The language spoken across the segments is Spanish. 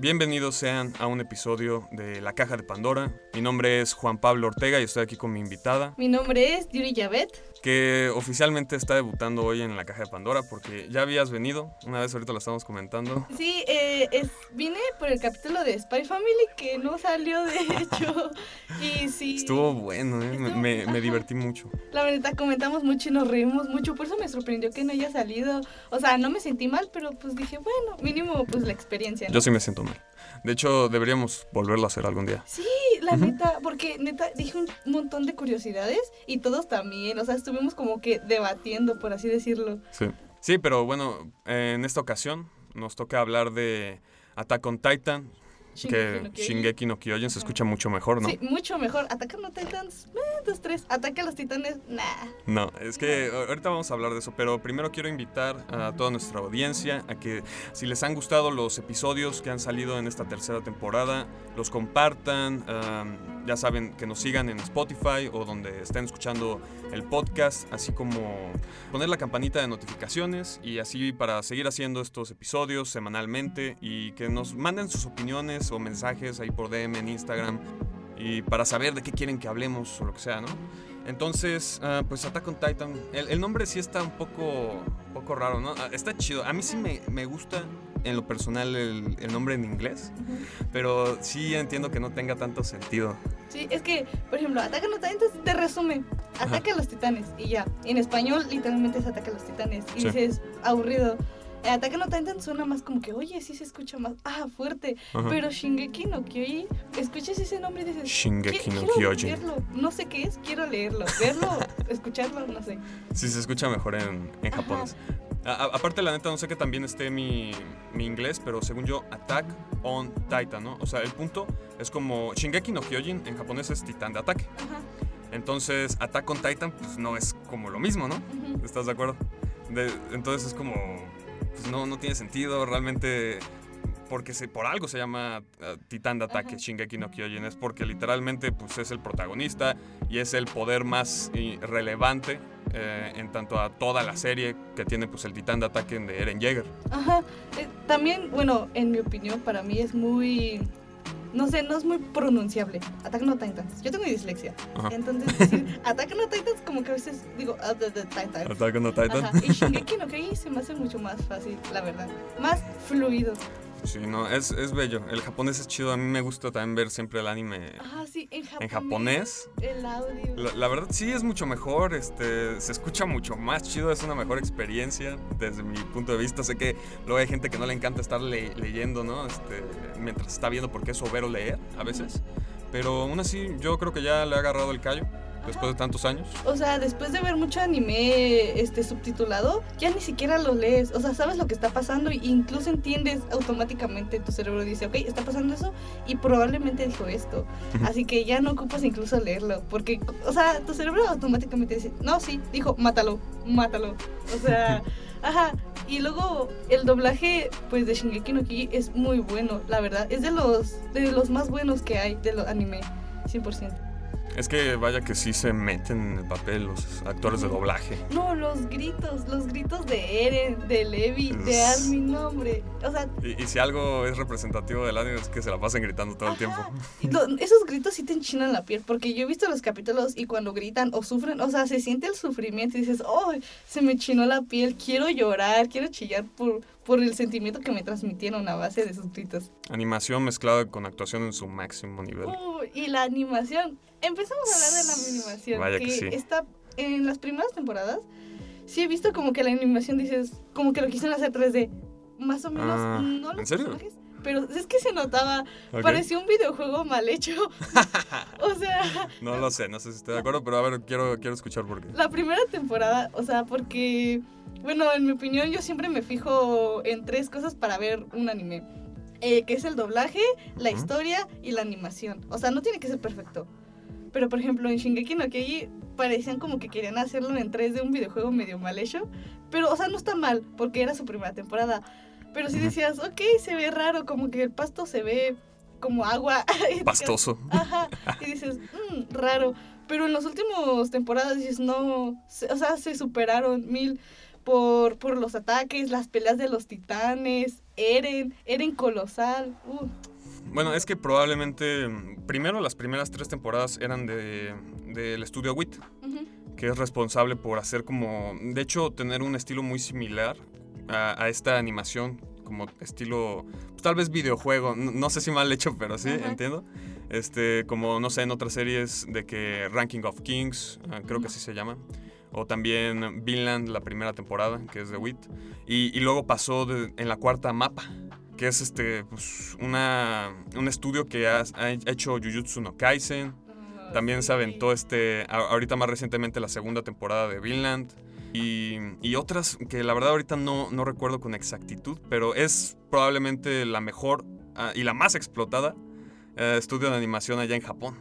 Bienvenidos sean a un episodio de La Caja de Pandora. Mi nombre es Juan Pablo Ortega y estoy aquí con mi invitada, Mi nombre es Yuri Yavet. que oficialmente está debutando hoy en La Caja de Pandora porque ya habías venido, una vez ahorita lo estamos comentando. Sí, eh, es, vine por el capítulo de Spy Family que no salió de hecho. Y sí. Estuvo bueno, ¿eh? me, Estuvo- me- me ajá. divertí mucho. La verdad comentamos mucho y nos reímos mucho. Por eso me sorprendió que no haya salido. O sea, no me sentí mal, pero pues dije, bueno, mínimo pues la experiencia. ¿no? Yo sí me siento mal. De hecho, deberíamos volverlo a hacer algún día. Sí, la neta, porque neta dije un montón de curiosidades y todos también. O sea, estuvimos como que debatiendo, por así decirlo. Sí. Sí, pero bueno, en esta ocasión nos toca hablar de Attack on Titan, que no. Shingeki no Kyojin se escucha mucho mejor, ¿no? Sí, mucho mejor. Ataca a los titans, eh, dos, tres. Ataque a los titanes, nah. No, es que ahorita vamos a hablar de eso, pero primero quiero invitar a toda nuestra audiencia a que si les han gustado los episodios que han salido en esta tercera temporada, los compartan, ya saben que nos sigan en Spotify o donde estén escuchando el podcast, así como poner la campanita de notificaciones y así para seguir haciendo estos episodios semanalmente y que nos manden sus opiniones o mensajes ahí por DM en Instagram y para saber de qué quieren que hablemos o lo que sea, ¿no? Entonces, ah, pues Attack on Titan, el, el nombre sí está un poco, poco raro, ¿no? Ah, Está chido. A mí sí me, me gusta en lo personal el, el nombre en inglés, pero sí entiendo que no tenga tanto sentido. Sí, es que, por ejemplo, ataca a los titanes te resume. Ataque a los titanes y ya. En español, literalmente es ataque a los titanes. Y Sí. dices, aburrido. Ataque a los titanes suena más como que, oye, sí se escucha más. Ah, fuerte. Ajá. Pero Shingeki no Kyojin, escuchas ese nombre y dices, Shingeki "¿Qui- no Kyojin. No sé qué es, quiero leerlo. Verlo, escucharlo, no sé. Sí, se escucha mejor en, en japonés. A- aparte, la neta, no sé que también esté mi, mi inglés, pero según yo, Attack on Titan, ¿no? O sea, el punto es como Shingeki no Kyojin en japonés es titán de ataque. Ajá. Entonces, Attack on Titan, pues no es como lo mismo, ¿no? ¿Estás de acuerdo? De- entonces es como, pues no, no tiene sentido realmente, porque se, por algo se llama eh, Titán de Ataque, Ajá. Shingeki no Kyojin, es porque literalmente pues es el protagonista y es el poder más eh, relevante eh, en tanto a toda la serie que tiene pues el Titán de Ataque de Eren Jaeger. Ajá. Eh, también, bueno, en mi opinión, para mí es muy. No sé, no es muy pronunciable. Attack no Titans. Yo tengo dislexia. Ajá. Entonces, decir Attack no Titans, como que a veces digo "Ah, the, the Titans. Attack on Titan. Ajá. Y Shingeki no Kyojin se me hace mucho más fácil, la verdad. Más fluido. Sí, no, es, es bello. El japonés es chido. A mí me gusta también ver siempre el anime Ah, sí, en japonés. en japonés. El audio. La, la verdad sí es mucho mejor, este, se escucha mucho más chido, es una mejor experiencia desde mi punto de vista. Sé que luego hay gente que no le encanta estar le- leyendo, ¿no? Este, mientras está viendo porque es sobero leer a veces. Pero aún así yo creo que ya le ha agarrado el callo después de tantos años. O sea, después de ver mucho anime este subtitulado, ya ni siquiera lo lees. O sea, sabes lo que está pasando e incluso entiendes automáticamente. Tu cerebro dice, ok, está pasando eso y probablemente dijo esto. Así que ya no ocupas incluso leerlo. Porque, o sea, tu cerebro automáticamente dice, no, sí, dijo, mátalo, mátalo. O sea, ajá. Y luego el doblaje, pues, de Shingeki no Kyojin es muy bueno, la verdad. Es de los, de los más buenos que hay de los anime, 100%. Es que vaya que sí se meten en el papel los actores de doblaje. No, los gritos, los gritos de Eren, de Levi, de Armin, no, hombre. O sea, Y, y si algo es representativo del anime es que se la pasen gritando todo el tiempo. lo- esos gritos sí te enchinan la piel, porque yo he visto los capítulos y cuando gritan o sufren, o sea, se siente el sufrimiento y dices, oh, se me chinó la piel, quiero llorar, quiero chillar por, por el sentimiento que me transmitieron a base de sus gritos. Animación mezclada con actuación en su máximo nivel. Uh, y la animación, empezamos a hablar de la animación, Vaya que sí. está en las primeras temporadas. Sí he visto como que la animación dices, como que lo quisieron hacer 3D, más o menos, Ah, no los ¿en serio? personajes, pero es que se notaba, Ok. parecía un videojuego mal hecho. o sea, No lo sé, no sé si estoy de acuerdo, pero a ver, quiero, quiero escuchar por qué. la primera temporada, o sea, porque, bueno, en mi opinión yo siempre me fijo en tres cosas para ver un anime. Eh, que es el doblaje, la historia y la animación. O sea, no tiene que ser perfecto. Pero por ejemplo, en Shingeki no Kyojin parecían como que querían hacerlo en 3D un videojuego medio mal hecho. Pero, o sea, no está mal, porque era su primera temporada. Pero si Ujú. decías, ok, se ve raro, como que el pasto se ve como agua. Pastoso. Ajá. Y dices, "Mm, raro. Pero en las últimas temporadas dices, no, o sea, se superaron mil por, por los ataques, las peleas de los titanes, Eren, Eren colosal. Uh, Bueno, es que probablemente, primero las primeras tres temporadas eran de del estudio WIT, ujú. que es responsable por hacer como, de hecho, tener un estilo muy similar a, a esta animación, como estilo, pues, tal vez videojuego, no, no sé si mal hecho, pero sí, Ajá. entiendo. Este, como, no sé, en otras series de que Ranking of Kings, ah, creo que así se llama. O también Vinland, la primera temporada, que es de WIT. Y, y luego pasó de- en la cuarta Mapa, que es este, pues, una, un estudio que ha, ha hecho Jujutsu no Kaisen. También se aventó este, ahorita más recientemente la segunda temporada de Vinland. Y, y otras que la verdad ahorita no, no recuerdo con exactitud, pero es probablemente la mejor ah, y la más explotada eh, estudio de animación allá en Japón.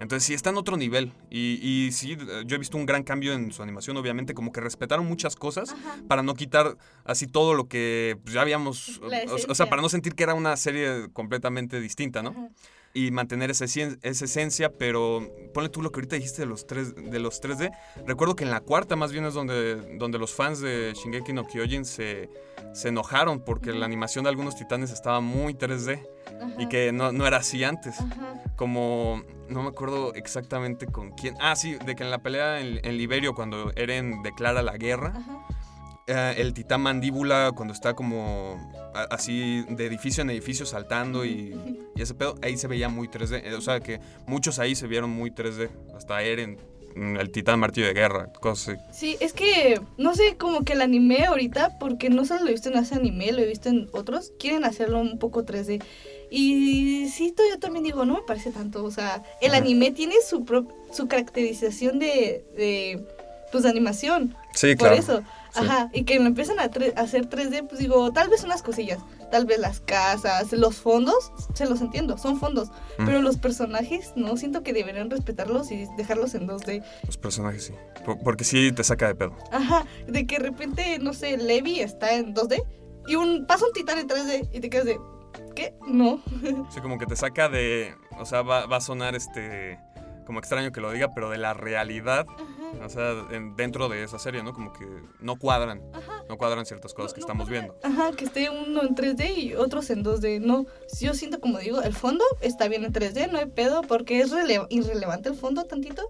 Entonces sí, está en otro nivel. Y, y sí, yo he visto un gran cambio en su animación, obviamente, como que respetaron muchas cosas Ajá. para no quitar así todo lo que pues, ya habíamos, o- sea, para no sentir que era una serie completamente distinta, ¿no? Ajá. Y mantener esa, esencia, pero ponle tú lo que ahorita dijiste de los, tres, de los 3D. Recuerdo que en la cuarta más bien es donde, donde los fans de Shingeki no Kyojin se, se enojaron porque la animación de algunos titanes estaba muy 3D y que no, no era así antes. Como, no me acuerdo exactamente con quién. Ah, sí, de que en la pelea en, en Liberio, cuando Eren declara la guerra. Eh, el titán mandíbula cuando está como a- así de edificio en edificio saltando y, y ese pedo, ahí se veía muy 3D. Eh, O sea que muchos ahí se vieron muy 3D. Hasta Eren, mm, el titán martillo de guerra, cosas así. Sí, es que, no sé, como que el anime ahorita, porque no solo lo he visto en ese anime, lo he visto en otros, quieren hacerlo un poco 3D. Y sí, yo también digo, no me parece tanto, o sea, el Ajá. anime tiene su, pro- su caracterización de, de, pues, de animación, Sí, por eso. Sí. Ajá, y que lo empiezan a, a hacer 3D, pues digo, tal vez unas cosillas, tal vez las casas, los fondos, se los entiendo, son fondos, Mm. pero los personajes, no, siento que deberían respetarlos y dejarlos en 2D. Los personajes sí. Por- porque sí te saca de pedo. Ajá, de que de repente, no sé, Levi está en 2D y un pasa un titán en 3D y te quedas de, ¿qué? No. Sí, como que te saca de. O sea, va, va a sonar este. Como extraño que lo diga, pero de la realidad. Ajá, O sea, en- dentro de esa serie, ¿no? Como que no cuadran. ajá. No cuadran ciertas cosas No- que no estamos viendo. Ajá, que esté uno en 3D y otros en 2D. No, yo siento como digo, el fondo está bien en 3D, no hay pedo, porque es rele- irrelevante el fondo tantito.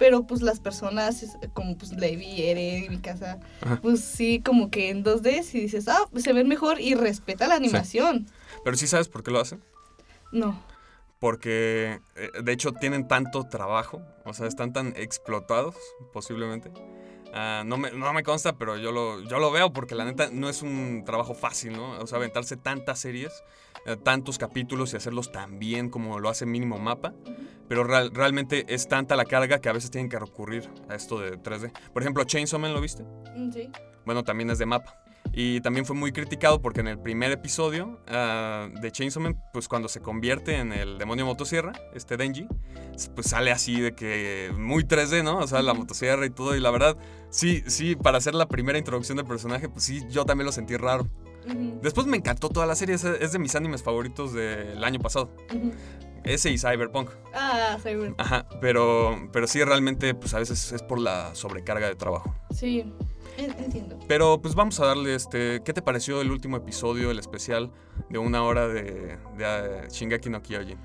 Pero pues las personas, como pues Levi, Eren, mi casa, Ajá. pues sí, como que en 2D, si dices, ah, pues se ven mejor y respeta la animación. Pero sí sabes por qué lo hacen. No. Porque eh, de hecho tienen tanto trabajo, o sea, están tan explotados posiblemente. Ah, no, me, no me consta, pero yo lo, yo lo veo porque la neta no es un trabajo fácil, ¿no? O sea, aventarse tantas series, eh, tantos capítulos y hacerlos tan bien como lo hace Mínimo Mapa. Pero real- realmente es tanta la carga que a veces tienen que recurrir a esto de 3D. Por ejemplo, Chainsaw Man, ¿lo viste? Mm, Sí. Bueno, también es de mapa. Y también fue muy criticado porque en el primer episodio ah, de Chainsaw Man, pues cuando se convierte en el demonio motosierra, este Denji, pues sale así de que muy 3D, ¿no? O sea, la motosierra y todo. Y la verdad, sí, sí, para hacer la primera introducción del personaje, pues sí, yo también lo sentí raro. Después me encantó toda la serie, es, de mis animes favoritos del año pasado. ujú. Ese y Cyberpunk. Ah, Cyber. Ajá, pero, pero sí, realmente, pues a veces es por la sobrecarga de trabajo. Sí, entiendo. Pero pues vamos a darle este. ¿Qué te pareció el último episodio, el especial de una hora de, de eh, Shingeki no Kyojin?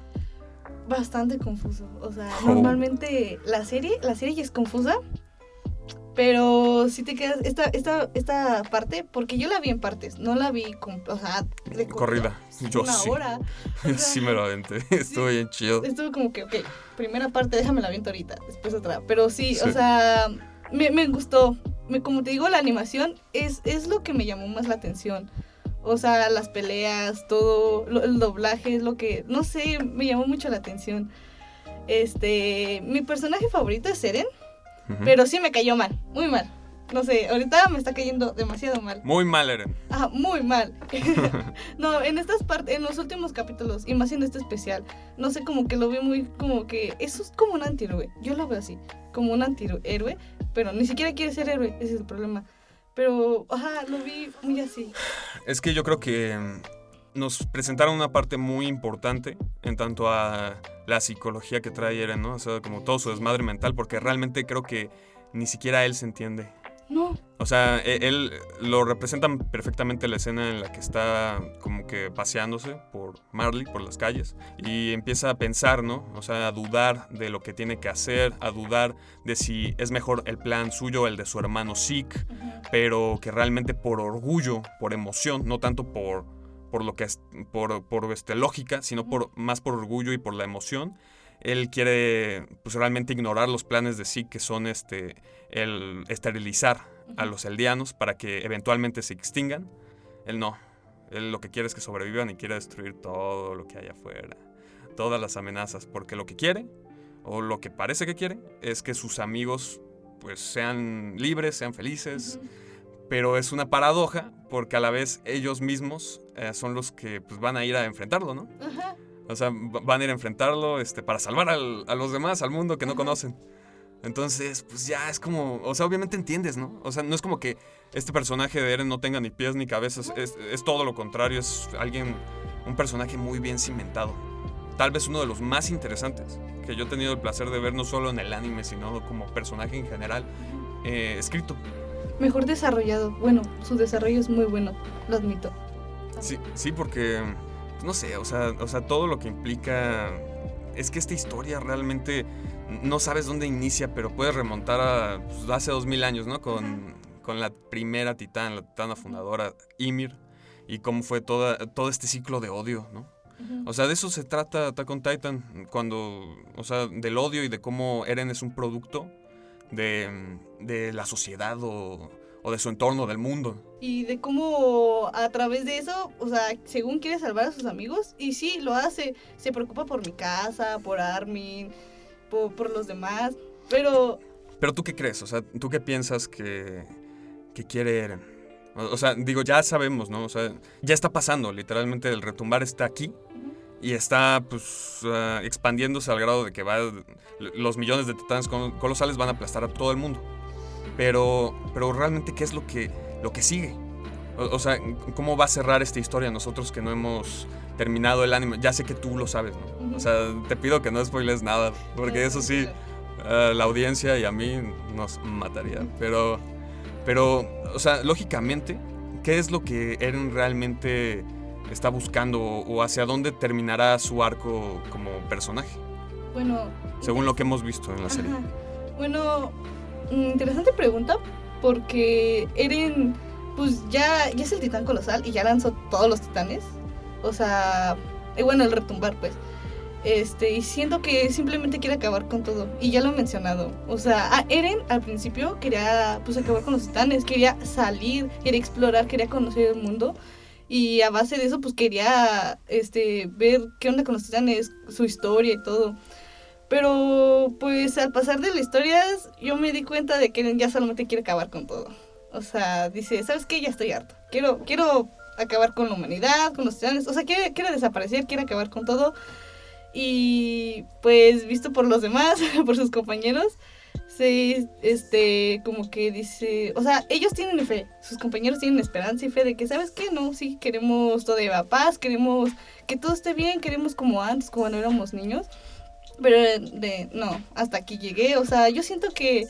Bastante confuso. O sea, Oh. normalmente la serie, la serie ya es confusa. Pero si te quedas, esta, esta, esta parte, porque yo la vi en partes, no la vi, con, o sea, de Corrida. Yo una sí. hora. O sea, sí me lo aventé. Estuvo bien chido. Estuvo como que, ok, primera parte, déjame la viento ahorita, después otra. Pero sí, Sí. o sea, me, me gustó. Me, como te digo, la animación es, es lo que me llamó más la atención. O sea, las peleas, todo, lo- el doblaje es lo que, no sé, me llamó mucho la atención. Este, mi personaje favorito es Eren, pero sí me cayó mal, muy mal. No sé, ahorita me está cayendo demasiado mal. Muy mal, Eren. Ah, muy mal. no, en estas partes, en los últimos capítulos, y más en este especial, no sé, como que lo vi muy, como que eso es como un antihéroe. Yo lo veo así, como un antihéroe, pero ni siquiera quiere ser héroe, ese es el problema. Pero, ajá, lo vi muy así. Es que yo creo que. mm, nos presentaron una parte muy importante en tanto a la psicología que trae Eren, ¿no? O sea, como todo su desmadre mental, porque realmente creo que ni siquiera él se entiende. No. O sea, e- él lo representan perfectamente la escena en la que está como que paseándose por Marley, por las calles, y empieza a pensar, ¿no? O sea, a dudar de lo que tiene que hacer, a dudar de si es mejor el plan suyo o el de su hermano Zeke, pero que realmente por orgullo, por emoción, no tanto por, por lo que es, por, por este, lógica, sino por, más por orgullo y por la emoción, él quiere pues realmente ignorar los planes de Zeke que son este el esterilizar a los eldianos para que eventualmente se extingan. Él no. Él lo que quiere es que sobrevivan y quiere destruir todo lo que hay afuera. Todas las amenazas. Porque lo que quiere, o lo que parece que quiere, es que sus amigos pues sean libres, sean felices. Pero es una paradoja porque a la vez ellos mismos eh, son los que pues, van a ir a enfrentarlo, ¿no? Ajá. O sea, va- van a ir a enfrentarlo este, para salvar al- a los demás, al mundo que no conocen. Entonces, pues ya es como, o sea, obviamente entiendes, ¿no? O sea, no es como que este personaje de Eren no tenga ni pies ni cabezas, es, es todo lo contrario, es alguien, un personaje muy bien cimentado. Tal vez uno de los más interesantes que yo he tenido el placer de ver no solo en el anime, sino como personaje en general, eh, escrito. Mejor desarrollado. Bueno, su desarrollo es muy bueno, lo admito. Sí, sí, porque, no sé, o sea, o sea, todo lo que implica es que esta historia realmente no sabes dónde inicia, pero puedes remontar a pues, hace dos mil años, ¿no? Con, con la primera titán, la titana fundadora, Ymir, y cómo fue toda, todo este ciclo de odio, ¿no? O sea, de eso se trata Attack on Titan, cuando, o sea, del odio y de cómo Eren es un producto de, de la sociedad o, o de su entorno, del mundo. Y de cómo a través de eso, o sea, según quiere salvar a sus amigos, y sí, lo hace. Se preocupa por mi casa, por Armin, por, por los demás. Pero, Pero tú qué crees, o sea, tú qué piensas que, que quiere Eren. O, o sea, digo, ya sabemos, ¿no? O sea, ya está pasando, literalmente el retumbar está aquí y está, pues, ah, expandiéndose al grado de que va, los millones de titanes col- colosales van a aplastar a todo el mundo. Pero, pero realmente, ¿qué es lo que, lo que sigue? O, o sea, ¿cómo va a cerrar esta historia nosotros que no hemos terminado el anime? Ya sé que tú lo sabes, ¿no? O sea, te pido que no spoiles nada, porque eso sí, a la audiencia y a mí nos mataría. Pero, pero, o sea, lógicamente, ¿qué es lo que Eren realmente está buscando o hacia dónde terminará su arco como personaje? bueno. Según lo que hemos visto en la serie. Ajá. Bueno, interesante pregunta, porque Eren, pues ya, es el titán colosal y ya lanzó todos los titanes. O sea, eh, bueno, el retumbar, pues. Este, y siento que simplemente quiere acabar con todo. Y ya lo he mencionado. O sea, a Eren al principio quería pues acabar con los titanes, quería salir, quería explorar, quería conocer el mundo. Y a base de eso, pues quería este, ver qué onda con los titanes, su historia y todo. Pero pues al pasar de las historias, yo me di cuenta de que ya solamente quiere acabar con todo. O sea, dice, ¿sabes qué? Ya estoy harto. Quiero, quiero acabar con la humanidad, con los titanes. O sea, quiere, quiere desaparecer, quiere acabar con todo. Y pues visto por los demás, por sus compañeros, se, este, como que dice, o sea, ellos tienen fe, sus compañeros tienen esperanza y fe de que, ¿sabes qué? No, sí, queremos todavía paz, queremos que todo esté bien, queremos como antes, como cuando éramos niños. Pero de, no, hasta aquí llegué, o sea, yo siento que,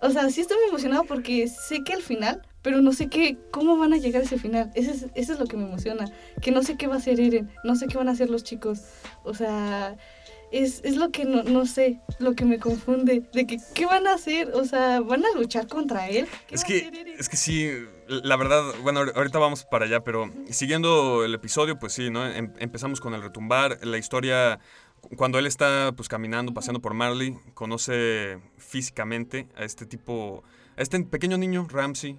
o sea, sí estoy muy emocionado porque sé que al final, pero no sé qué, cómo van a llegar a ese final. Eso es, eso es lo que me emociona, que no sé qué va a hacer Eren, no sé qué van a hacer los chicos. O sea, es, es lo que no, no sé, lo que me confunde, de que qué van a hacer, o sea, van a luchar contra él. ¿Qué Es que, hacer Eren? es que sí, la verdad, bueno, ahor- ahorita vamos para allá, pero siguiendo el episodio, pues sí, ¿no? Em- empezamos con el retumbar, la historia, cuando él está pues caminando, paseando por Marley, conoce físicamente a este tipo, a este pequeño niño, Ramsey.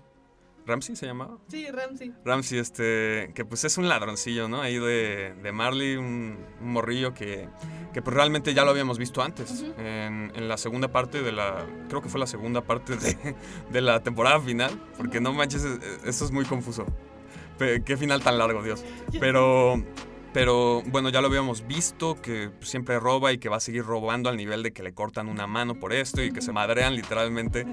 ¿Ramsey se llamaba? Sí, Ramsey. Ramsey, este, que pues es un ladroncillo, ¿no? Ahí de, de Marley, un, un morrillo que, que pues realmente ya lo habíamos visto antes, Ujú. en, en la segunda parte de la, creo que fue la segunda parte de, de la temporada final, porque no manches, e- e- esto es muy confuso. Qué final tan largo, Dios. Pero, pero bueno, ya lo habíamos visto, que siempre roba y que va a seguir robando al nivel de que le cortan una mano por esto y que se madrean literalmente.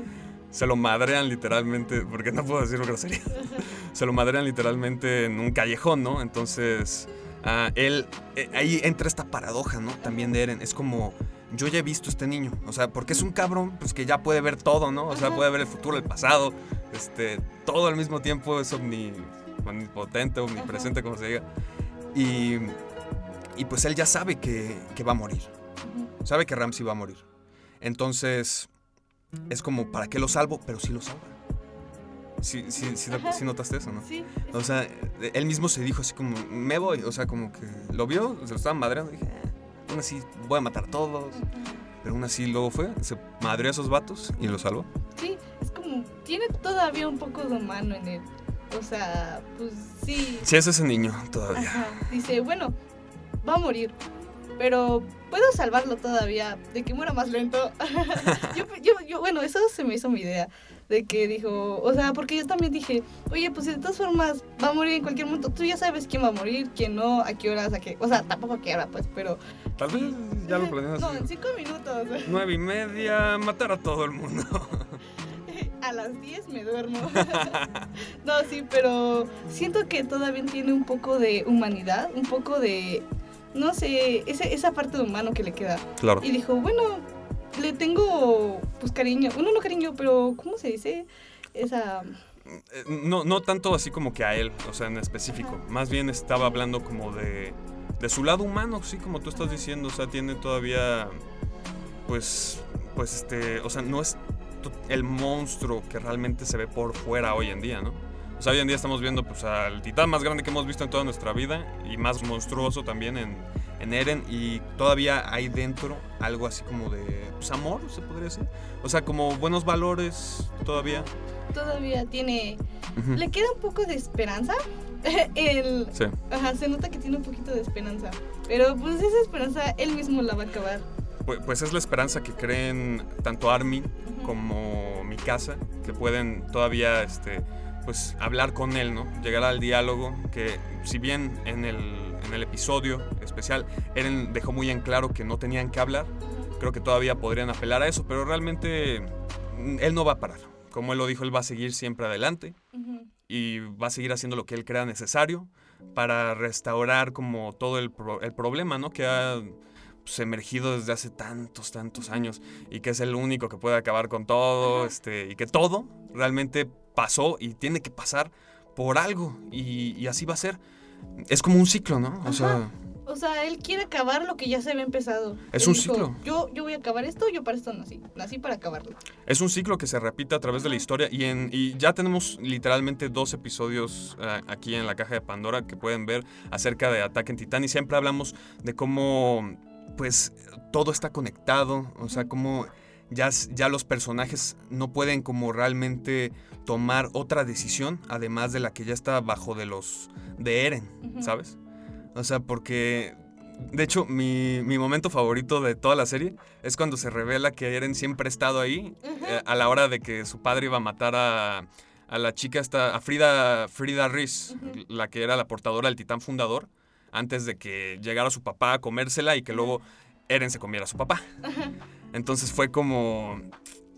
Se lo madrean literalmente, porque no puedo decir grosería. se lo madrean literalmente en un callejón, ¿no? Entonces, ah, él, eh, ahí entra esta paradoja, ¿no? También de Eren, es como, yo ya he visto a este niño, o sea, porque es un cabrón, pues que ya puede ver todo, ¿no? O sea, puede ver el futuro, el pasado, este, todo al mismo tiempo es omni, omnipotente, omnipresente, como se diga. Y, y pues él ya sabe que, que va a morir, sabe que Ramsey va a morir. Entonces, es como, ¿para qué lo salvo? Pero sí lo salva. Sí, sí, sí, notaste eso, ¿no? Sí. O sea, él mismo se dijo así como, me voy. O sea, como que lo vio, se lo estaban madreando. Dije, "Eh, aún así voy a matar a todos. Ujú. Pero aún así luego fue, se madreó a esos vatos y lo salvó. Sí, es como, tiene todavía un poco de humano en él. O sea, pues sí. Sí, es ese niño todavía. Ajá. Dice, bueno, va a morir. Pero puedo salvarlo todavía, de que muera más lento. yo, yo, yo, bueno, eso se me hizo mi idea. De que dijo, o sea, porque yo también dije, oye, pues de todas formas va a morir en cualquier momento. Tú ya sabes quién va a morir, quién no, a qué horas, a qué. O sea, tampoco a qué hora, pues, pero. Tal vez ya lo planeas No, en cinco minutos. Nueve y media, matar a todo el mundo. A las 10 me duermo. no, sí, pero siento que todavía tiene un poco de humanidad, un poco de, no sé, ese, esa parte de humano que le queda. Claro. Y dijo, bueno, le tengo, pues cariño, bueno, no cariño, pero ¿cómo se dice? Esa... Eh, No, no tanto así como que a él, o sea, en específico. Ajá. Más bien estaba hablando como de, de su lado humano, sí, como tú estás diciendo. O sea, tiene todavía, pues, pues este, o sea, no es el monstruo que realmente se ve por fuera hoy en día, ¿no? O sea, hoy en día estamos viendo pues al titán más grande que hemos visto en toda nuestra vida y más monstruoso también en, en Eren y todavía hay dentro algo así como de pues, amor, se podría decir. O sea, como buenos valores todavía. Todavía tiene, le queda un poco de esperanza. El, Sí. ajá, se nota que tiene un poquito de esperanza. Pero pues esa esperanza él mismo la va a acabar. Pues, pues es la esperanza que creen tanto Armin Ujú. como Mikasa, que pueden todavía este, pues, hablar con él, ¿no? Llegar al diálogo, que si bien en el, en el episodio especial Eren dejó muy en claro que no tenían que hablar, creo que todavía podrían apelar a eso, pero realmente mm, él no va a parar. Como él lo dijo, él va a seguir siempre adelante y va a seguir haciendo lo que él crea necesario para restaurar como todo el, pro- el problema, ¿no? Que ha pues, emergido desde hace tantos, tantos años y que es el único que puede acabar con todo, Ajá. este, y que todo realmente pasó y tiene que pasar por algo y, y así va a ser. Es como un ciclo, ¿no? O sea. O sea, él quiere acabar lo que ya se había empezado. Es Él un dijo, ciclo. Yo, yo voy a acabar esto, yo para esto nací. Nací para acabarlo. es un ciclo que se repite a través de la historia y, en, y ya tenemos literalmente dos episodios eh, aquí en la caja de Pandora que pueden ver acerca de Ataque en Titán y siempre hablamos de cómo pues todo está conectado, o sea, cómo ya, ya los personajes no pueden como realmente tomar otra decisión además de la que ya está bajo de los de Eren. ¿sabes? O sea, porque de hecho mi, mi momento favorito de toda la serie es cuando se revela que Eren siempre ha estado ahí eh, a la hora de que su padre iba a matar a, a la chica esta, a Frida, Frida Rhys, Ujú. la que era la portadora del titán fundador, antes de que llegara su papá a comérsela y que luego Eren se comiera a su papá. Entonces fue como,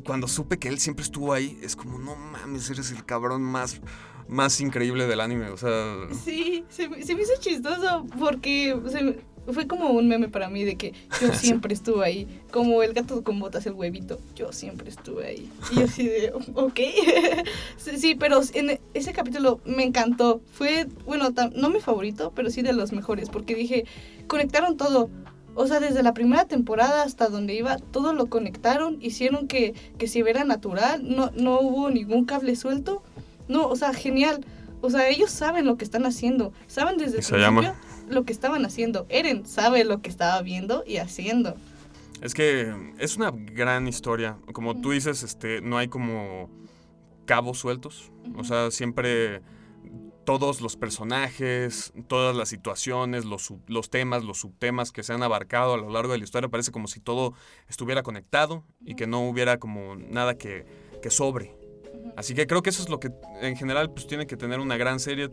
cuando supe que él siempre estuvo ahí, es como, no mames, eres el cabrón más, más increíble del anime, o sea... Sí, se, me- se me hizo chistoso porque se fue como un meme para mí de que yo siempre estuve ahí. Como el gato con botas, el huevito. Yo siempre estuve ahí. Y yo así de, ok. sí, pero en ese capítulo me encantó. Fue, bueno, no mi favorito, pero sí de los mejores. Porque dije, conectaron todo. O sea, desde la primera temporada hasta donde iba, todo lo conectaron, hicieron que, que se viera natural, no, no hubo ningún cable suelto. No, o sea, genial. O sea, ellos saben lo que están haciendo. Saben desde el Se llama. principio lo que estaban haciendo. Eren sabe lo que estaba viendo y haciendo. Es que es una gran historia. Como tú dices, este, no hay como cabos sueltos. O sea, siempre todos los personajes, todas las situaciones, los, los temas, los subtemas que se han abarcado a lo largo de la historia, parece como si todo estuviera conectado y que no hubiera como nada que, que sobre. Así que creo que eso es lo que en general pues tiene que tener una gran serie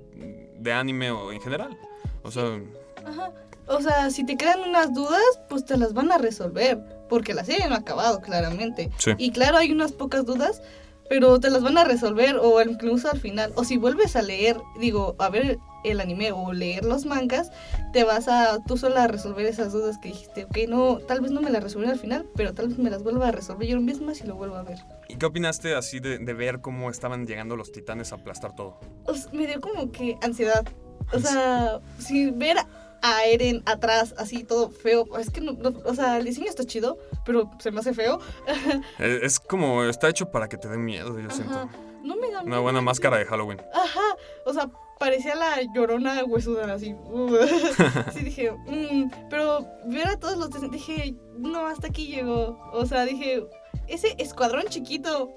de anime o en general. O sea, Ajá. O sea, si te quedan unas dudas, pues te las van a resolver. Porque la serie no ha acabado, claramente. Sí. Y claro, hay unas pocas dudas, pero te las van a resolver o incluso al final. O si vuelves a leer, digo, a ver el anime o leer los mangas, te vas a tú sola a resolver esas dudas que dijiste, ok, no, tal vez no me las resolví al final, pero tal vez me las vuelva a resolver yo misma si lo vuelvo a ver. ¿Y qué opinaste así de, de ver cómo estaban llegando los titanes a aplastar todo? Me dio como que ansiedad. O sea, si ver a Eren atrás, así todo feo. Es que, no, o sea, el diseño está chido, pero se me hace feo. Eh, es como, está hecho para que te dé miedo, yo siento. No me da miedo. Una buena máscara de Halloween. Ajá, o sea, parecía la llorona huesuda, así. sí, dije, mm", pero ver a todos los dije, no, hasta aquí llegó. O sea, dije, ese escuadrón chiquito,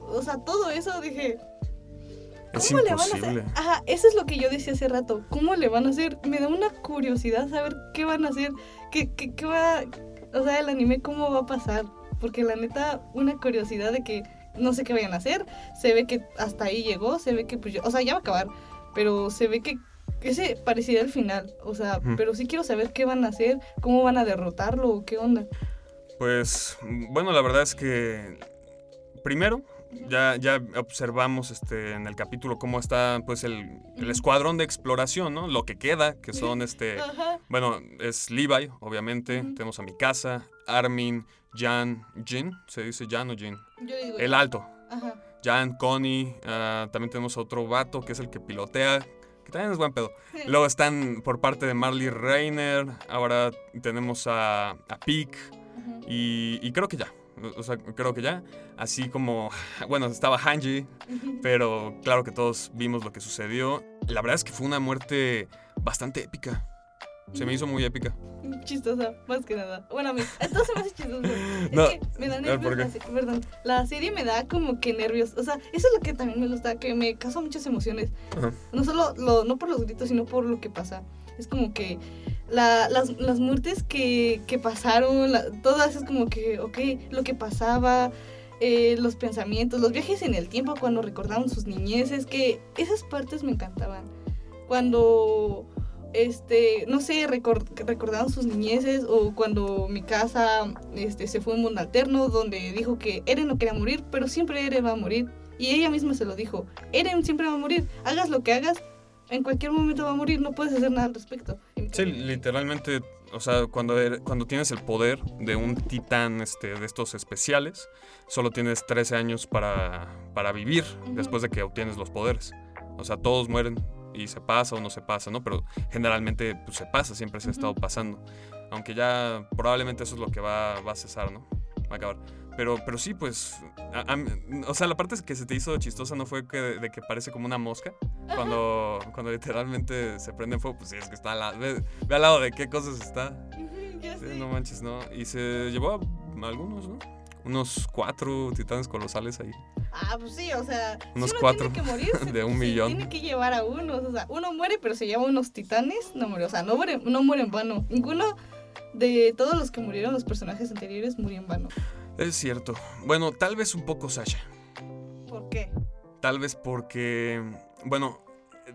o sea, todo eso, dije, es ¿Cómo le van a hacer? Ajá, eso es lo que yo decía hace rato. ¿Cómo le van a hacer? Me da una curiosidad saber qué van a hacer. ¿Qué, qué, qué va? O sea, el anime, ¿cómo va a pasar? Porque la neta, una curiosidad de que no sé qué vayan a hacer. Se ve que hasta ahí llegó. Se ve que, pues, o sea, ya va a acabar. Pero se ve que ese parecía el final. O sea, pero sí quiero saber qué van a hacer. ¿Cómo van a derrotarlo? ¿Qué onda? Pues, bueno, la verdad es que. Primero, ya, ya observamos este, en el capítulo cómo está pues el, escuadrón de exploración, ¿no? Lo que queda, que son este. Bueno, es Levi, obviamente. Tenemos a Mikasa, Armin, Jan, Jin. ¿Se dice Jan o Jin? el alto. Jan, Connie. Ah, también tenemos otro vato que es el que pilotea. Que también es buen pedo. Luego están por parte de Marley Reiner. Ahora tenemos a, a Peak. y creo que ya. O sea, creo que ya. Así como, bueno, estaba Hanji, pero claro que todos vimos lo que sucedió. La verdad es que fue una muerte bastante épica. Se me hizo muy épica. Chistosa, más que nada. Bueno, a mí, entonces me hace chistoso. No, es que me da nervios. La, perdón, la serie me da como que nervios. O sea, eso es lo que también me gusta, que me causa muchas emociones. No solo, lo, no por los gritos, sino por lo que pasa. Es como que las, muertes que, que pasaron, todas es como que, ok, lo que pasaba, eh, los pensamientos, los viajes en el tiempo cuando recordaban sus niñeces, que esas partes me encantaban. Cuando, este, no sé, recordaban sus niñeces o cuando mi casa este, se fue a un mundo alterno donde dijo que Eren no quería morir, pero siempre Eren va a morir. Y ella misma se lo dijo, Eren siempre va a morir, hagas lo que hagas, en cualquier momento va a morir, no puedes hacer nada al respecto. Sí, literalmente, o sea, cuando, er, cuando tienes el poder de un titán este, de estos especiales, solo tienes 13 años para, para vivir después de que obtienes los poderes. O sea, todos mueren y se pasa o no se pasa, ¿no? Pero generalmente pues, se pasa, siempre se ha estado pasando. Aunque ya probablemente eso es lo que va, va a cesar, ¿no? Va a acabar. Pero, pero sí, pues. o sea, la parte que se te hizo chistosa no fue que, de que parece como una mosca. Cuando, cuando literalmente se prende fuego, pues sí, es que está al lado. Ve, al lado de qué cosas está. no manches, ¿no? Y se llevó a algunos, ¿no? Unos cuatro titanes colosales ahí. Ah, pues sí, o sea. Unos cuatro. Tiene que morir, de un millón. Tiene que llevar a unos. O sea, uno muere, pero se lleva unos titanes. No muere. O sea, no muere, no muere en vano. Ninguno de todos los que murieron, los personajes anteriores, murió en vano. Es cierto. Bueno, tal vez un poco Sasha. ¿Por qué? Tal vez porque, bueno,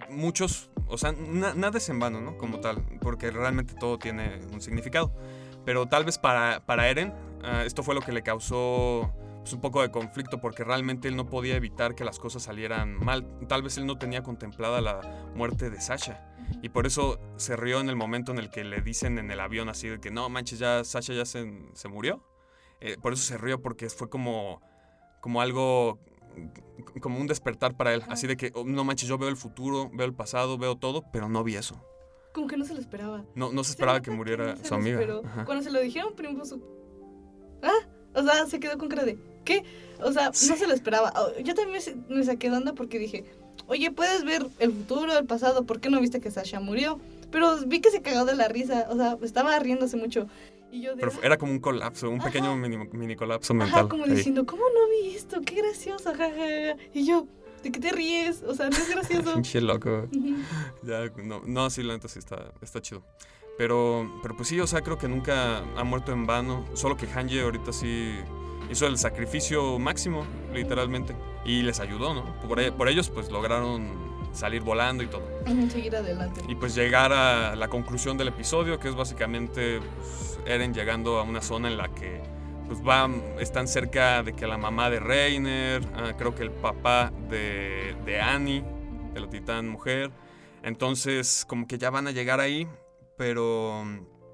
muchos, o sea, nada es en vano, ¿no? Como tal, porque realmente todo tiene un significado. Pero tal vez para, para Eren, ah, esto fue lo que le causó pues, un poco de conflicto, porque realmente él no podía evitar que las cosas salieran mal. Tal vez él no tenía contemplada la muerte de Sasha. Y por eso se rió en el momento en el que le dicen en el avión así de que no manches, ya Sasha ya se, se murió. Eh, por eso se rió, porque fue como, como algo, como un despertar para él. Así de que, oh, no manches, yo veo el futuro, veo el pasado, veo todo, pero no vi eso. Como que no se lo esperaba. No, no se esperaba que muriera su amiga. Cuando se lo dijeron, primero su... Ah, o sea, se quedó con cara de, ¿qué? O sea, no se lo esperaba. Oh, yo también me saqué de onda porque dije, oye, puedes ver el futuro, el pasado, ¿por qué no viste que Sasha murió? Pero vi que se cagó de la risa, o sea, estaba riéndose mucho. Pero era como un colapso, un pequeño mini, colapso mental. Ajá, como diciendo, ¿cómo no vi esto? Qué gracioso, jajaja. Y yo, ¿de qué te ríes? O sea, no es gracioso. Pinche loco. ya, no, no, sí, la neta sí está, está chido. Pero, pero pues sí, o sea, creo que nunca ha muerto en vano. Solo que Hanji ahorita sí hizo el sacrificio máximo, literalmente. Y les ayudó, ¿no? Por, e, por ellos, pues lograron salir volando y todo. Seguir adelante. Y pues llegar a la conclusión del episodio, que es básicamente pues, Eren llegando a una zona en la que pues van, están cerca de que la mamá de Reiner, ah, creo que el papá de, de Annie, de la titán mujer. Entonces, como que ya van a llegar ahí, pero,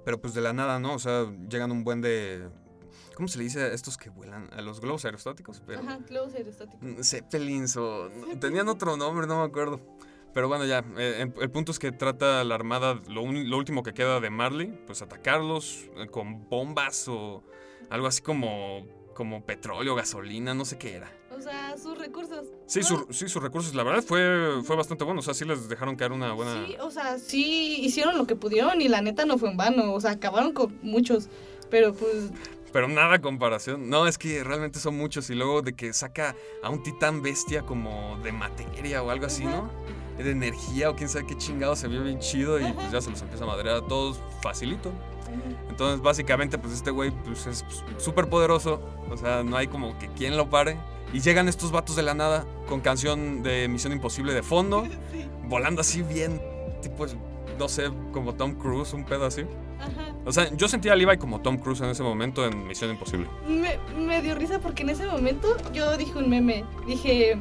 pero pues de la nada, ¿no? O sea, llegan un buen de... ¿Cómo se le dice a estos que vuelan? A los globos aerostáticos, pero... Ajá, globos aerostáticos. Zeppelins o... Tenían otro nombre, no me acuerdo. Pero bueno, ya, eh, en- el punto es que trata la armada, lo, un- lo último que queda de Marley, pues atacarlos eh, con bombas o algo así como, como petróleo, gasolina, no sé qué era. O sea, sus recursos. Sí, No, su- sí, sus recursos, la verdad fue, fue bastante bueno. O sea, sí les dejaron caer una buena... Sí, o sea, sí hicieron lo que pudieron y la neta no fue en vano. O sea, acabaron con muchos. Pero pues, Pero nada comparación. No, es que realmente son muchos. Y luego de que saca a un titán bestia como de materia o algo así, ¿no? De energía o quién sabe qué chingado se vio bien chido. Y pues ya se los empieza a madrear a todos facilito. Entonces, básicamente, pues este güey pues, es súper poderoso. O sea, no hay como que quien lo pare. Y llegan estos vatos de la nada con canción de Misión Imposible de fondo, sí, volando así bien, tipo, no sé, como Tom Cruise, un pedo así. ajá. O sea, yo sentía a Levi como Tom Cruise en ese momento en Misión Imposible. Me, me dio risa porque en ese momento yo dije un meme. Dije,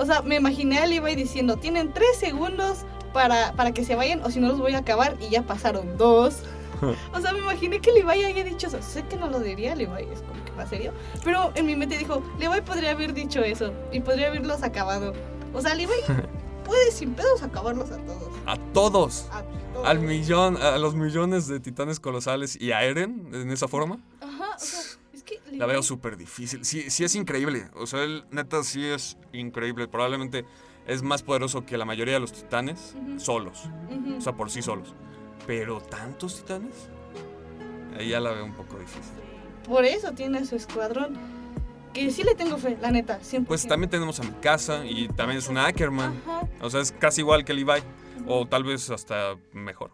o sea, me imaginé a Levi diciendo, tienen tres segundos para, para que se vayan o si no los voy a acabar y ya pasaron dos. o sea, me imaginé que Levi haya dicho eso. Sé que no lo diría Levi, es como que más serio. Pero en mi mente dijo, Levi podría haber dicho eso y podría haberlos acabado. O sea, Levi puede sin pedos acabarlos a todos. A todos. A todos. Al millón, a los millones de titanes colosales y a Eren en esa forma. Ajá, o sea, que La veo súper difícil. Sí, sí es increíble. O sea, él neta sí es increíble. Probablemente es más poderoso que la mayoría de los titanes solos. O sea, por sí solos. Pero tantos titanes. Ahí ya la veo un poco difícil. Por eso tiene su escuadrón. Que sí le tengo fe, la neta, 100%. Pues también tenemos a Mikasa y también es una Ackerman. Ajá. O sea, es casi igual que Levi. O tal vez hasta mejor.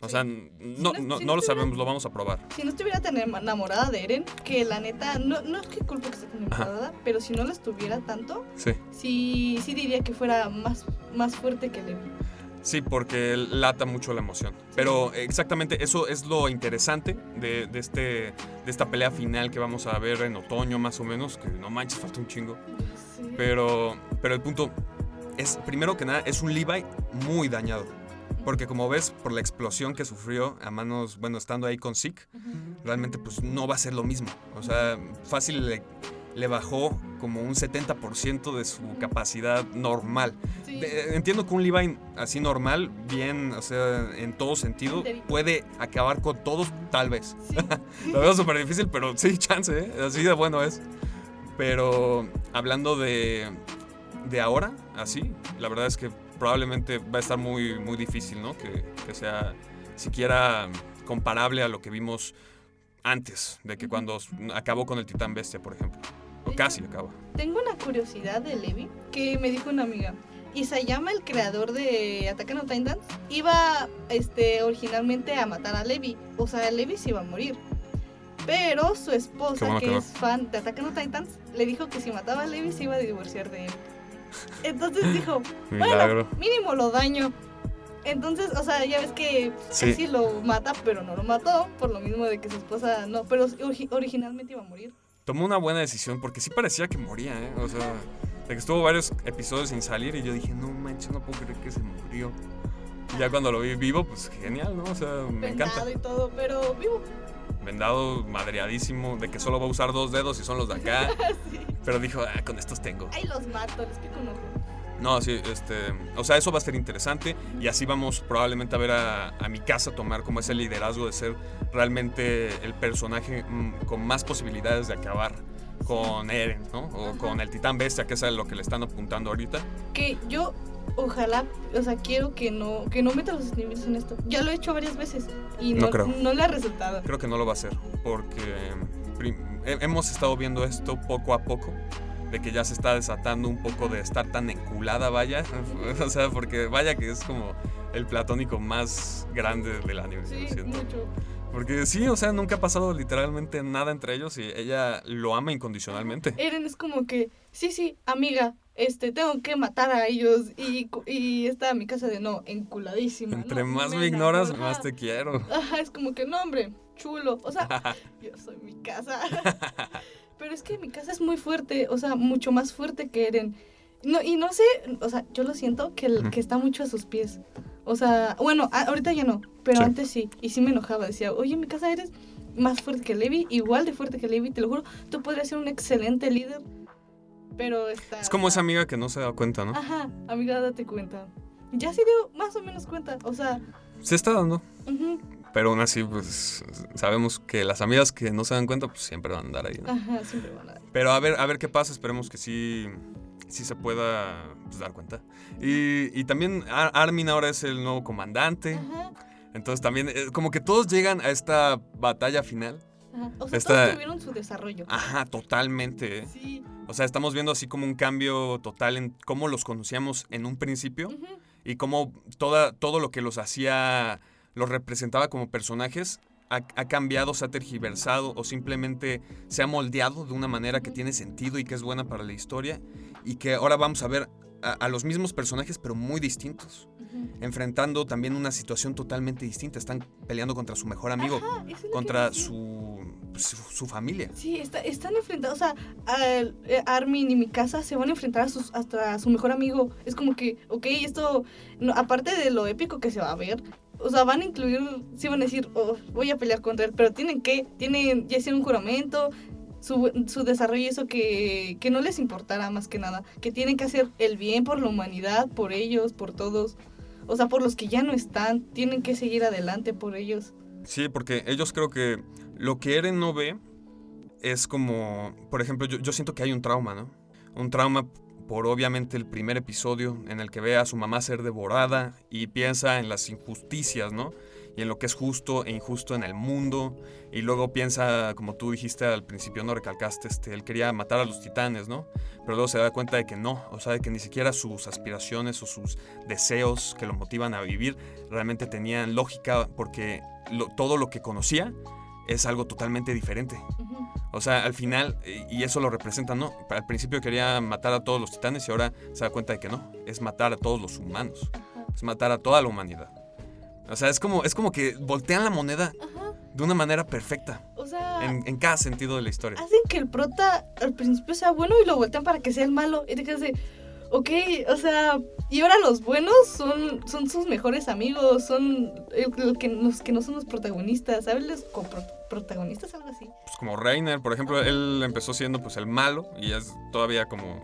O sea, no, no- no, si no no lo sabemos, lo vamos a probar. Si no estuviera tan enamorada de Eren, que la neta, no, no es que culpo que esté tan enamorada, pero si no la estuviera tanto, Sí. sí, sí diría que fuera más, más fuerte que Levi. Sí, porque lata mucho la emoción. Pero exactamente eso es lo interesante de, de este, de esta pelea final que vamos a ver en otoño más o menos, que no manches, falta un chingo. Sí. Pero, pero el punto es, primero que nada, es un Levi muy dañado. Porque como ves, por la explosión que sufrió a manos, bueno, estando ahí con Zeke, realmente pues no va a ser lo mismo. O sea, fácil le, le bajó como un 70% de su capacidad normal. Sí. De- entiendo que un Levi así normal, bien, o sea, en todo sentido, puede acabar con todos, tal vez. Sí. Lo veo súper difícil, pero sí, chance, ¿eh? Así de bueno es. Pero hablando de, de ahora, así, la verdad es que probablemente va a estar muy, muy difícil, ¿no? Que, que sea siquiera comparable a lo que vimos antes, de que cuando acabó con el Titán Bestia, por ejemplo. O casi acaba. Tengo una curiosidad de Levi que me dijo una amiga. Isayama, el creador de Attack on Titans, iba este, originalmente a matar a Levi. O sea, Levi se iba a morir. Pero su esposa, bueno que es fan de Attack on Titans, le dijo que si mataba a Levi se iba a divorciar de él. Entonces dijo, Milagro. mínimo lo daño. Entonces, o sea, ya ves que Sí. sí lo mata, pero no lo mató, por lo mismo de que su esposa no, pero originalmente iba a morir. Tomó una buena decisión porque sí parecía que moría, ¿eh? O sea, de que estuvo varios episodios sin salir y yo dije, no manches, no puedo creer que se murió. Y ya cuando lo vi vivo, pues genial, ¿no? O sea, me encanta. Vendado y todo, pero vivo. Vendado, madreadísimo, de que solo va a usar dos dedos y son los de acá. Sí. Pero dijo, ah, con estos tengo. Ahí los mato, les pico un ojo. No, sí, este. O sea, eso va a ser interesante. Y así vamos probablemente a ver a, a mi casa tomar como ese liderazgo de ser realmente el personaje mm, con más posibilidades de acabar con Eren, ¿no? O Ajá. con el Titán Bestia, que es a lo que le están apuntando ahorita. Que yo, ojalá, o sea, quiero que no, que no meta los enemigos en esto. Ya lo he hecho varias veces y No no, creo. no le ha resultado. Creo que no lo va a hacer, porque hemos estado viendo esto poco a poco, de que ya se está desatando un poco de estar tan enculada, vaya. O sea, porque vaya que es como el platónico más grande del anime, Sí, mucho. Porque sí, o sea, nunca ha pasado literalmente nada entre ellos y ella lo ama incondicionalmente. Eren es como que, sí, sí, amiga, este, tengo que matar a ellos y, y está mi casa de no, enculadísima. Entre no, más me ignoras, enamoro". más te quiero. Ajá, es como que no, hombre, chulo. O sea, yo soy mi casa. Pero es que mi casa es muy fuerte, o sea, mucho más fuerte que Eren. No, y no sé, o sea, yo lo siento que, el- que está mucho a sus pies. O sea, bueno, a- ahorita ya no, pero Sí. antes sí. Y sí me enojaba, decía, oye, en mi casa eres más fuerte que Levi, igual de fuerte que Levi, te lo juro. Tú podrías ser un excelente líder, pero está... Es como esa amiga que no se da cuenta, ¿no? Ajá, amiga, date cuenta. Ya se dio más o menos cuenta, o sea, Se está dando. ujú, Pero aún así, pues sabemos que las amigas que no se dan cuenta, pues siempre van a andar ahí, ¿no? ajá, siempre van a... Pero a ver, a ver qué pasa, esperemos que sí, sí se pueda pues, dar cuenta. Y, y también Ar- Armin ahora es el nuevo comandante. Ajá, Entonces también, eh, como que todos llegan a esta batalla final. Ajá. O sea, Esta- todos tuvieron su desarrollo. Ajá, totalmente. ¿eh? Sí. O sea, estamos viendo así como un cambio total en cómo los conocíamos en un principio y cómo toda, todo lo que los hacía, los representaba como personajes, ha, ha cambiado, se ha tergiversado o simplemente se ha moldeado de una manera que tiene sentido y que es buena para la historia y que ahora vamos a ver a, a los mismos personajes pero muy distintos. Enfrentando también una situación totalmente distinta. Están peleando contra su mejor amigo, Ajá, contra su, su, su familia. Sí, está- están enfrentados, o sea, eh, Armin y Mikasa se van a enfrentar a sus, hasta a su mejor amigo. Es como que, ok, esto, no, aparte de lo épico que se va a ver, o sea, van a incluir, sí van a decir, oh, voy a pelear contra él, pero tienen que, tienen, ya hicieron un juramento, su, su desarrollo eso que, que no les importará más que nada, que tienen que hacer el bien por la humanidad, por ellos, por todos. O sea, por los que ya no están, tienen que seguir adelante por ellos. Sí, porque ellos creo que lo que Eren no ve es como, por ejemplo, yo, yo siento que hay un trauma, ¿no? Un trauma por obviamente el primer episodio en el que ve a su mamá ser devorada y piensa en las injusticias, ¿no? Y en lo que es justo e injusto en el mundo. Y luego piensa, como tú dijiste al principio, no recalcaste, este, él quería matar a los titanes, ¿no? Pero luego se da cuenta de que no, o sea, de que ni siquiera sus aspiraciones o sus deseos que lo motivan a vivir realmente tenían lógica porque lo- todo lo que conocía es algo totalmente diferente. O sea, al final, y eso lo representa, ¿no? Al principio quería matar a todos los titanes y ahora se da cuenta de que no, es matar a todos los humanos, es matar a toda la humanidad. O sea, es como, es como que voltean la moneda Ajá. de una manera perfecta, O sea, en, en cada sentido de la historia. hacen que el prota al principio sea bueno y lo voltean para que sea el malo. Y te quedas de, ok, o sea, y ahora los buenos son, son sus mejores amigos, son el- el que, los que no son los protagonistas, ¿sabes? Los copro- protagonistas, algo así. Pues como Reiner, por ejemplo, él empezó siendo pues el malo y es todavía como...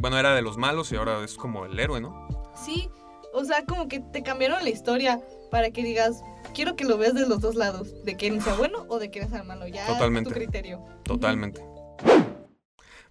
Bueno, era de los malos y ahora es como el héroe, ¿no? Sí, o sea, como que te cambiaron la historia para que digas, quiero que lo veas de los dos lados, de que sea bueno o de que sea malo, ya Totalmente. tu criterio. Totalmente.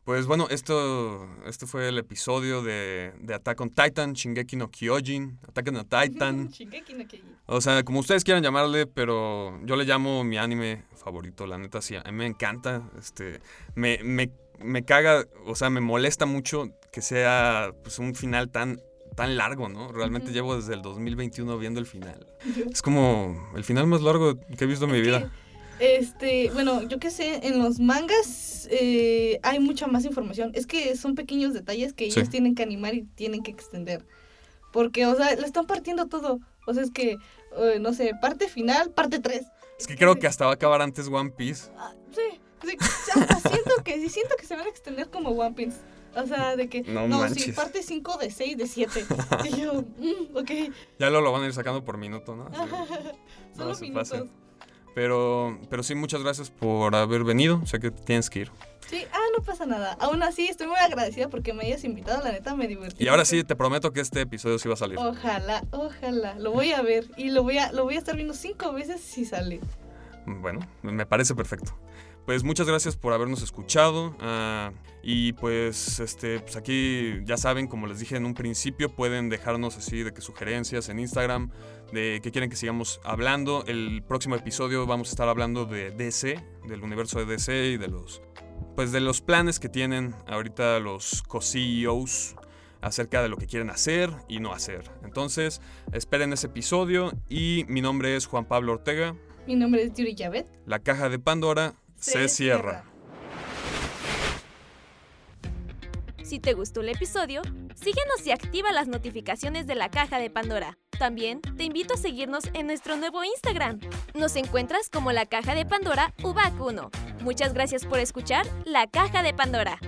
Pues bueno, esto, este fue el episodio de, de Attack on Titan, Shingeki no Kyojin, Attack on Titan. Shingeki no Kyojin. O sea, como ustedes quieran llamarle, pero yo le llamo mi anime favorito, la neta, sí, a mí me encanta. Este, me, me, me caga, o sea, me molesta mucho que sea pues, un final tan, tan largo, ¿no? Realmente llevo desde el 2021 viendo el final. Es como el final más largo que he visto en mi vida. Este, bueno, yo qué sé, en los mangas eh, hay mucha más información. Es que son pequeños detalles que Sí. ellos tienen que animar y tienen que extender. Porque, o sea, le están partiendo todo. O sea, es que, eh, no sé, parte final, parte 3. Es que creo que hasta va a acabar antes One Piece. sí, sí, hasta siento que, sí, siento que se van a extender como One Piece. O sea, de que, No no, sí, parte 5 de 6, de 7. y yo, mm, ok, Ya lo, lo van a ir sacando por minuto, ¿no? Así, solo minutos. Pero, pero sí, muchas gracias por haber venido. Sé que tienes que ir. Sí, ah, no pasa nada. Aún así, estoy muy agradecida porque me hayas invitado, la neta me divertí. Y ahora sí, te prometo que este episodio sí va a salir. Ojalá, ojalá. Lo voy a ver y lo voy a, lo voy a estar viendo cinco veces si sale. Bueno, me parece perfecto. Pues muchas gracias por habernos escuchado. ah, y pues, este, pues aquí ya saben, como les dije en un principio, pueden dejarnos así de que sugerencias en Instagram, de que quieren que sigamos hablando. El próximo episodio vamos a estar hablando de DC, del universo de DC y de los, pues de los planes que tienen ahorita los co-CEOs acerca de lo que quieren hacer y no hacer. Entonces, esperen ese episodio y mi nombre es Juan Pablo Ortega. Mi nombre es Yuri Yavet. La caja de Pandora se, cierra. Si te gustó el episodio, síguenos y activa las notificaciones de la caja de Pandora. También te invito a seguirnos en nuestro nuevo Instagram. Nos encuentras como la caja de Pandora UBAC 1. Muchas gracias por escuchar La Caja de Pandora.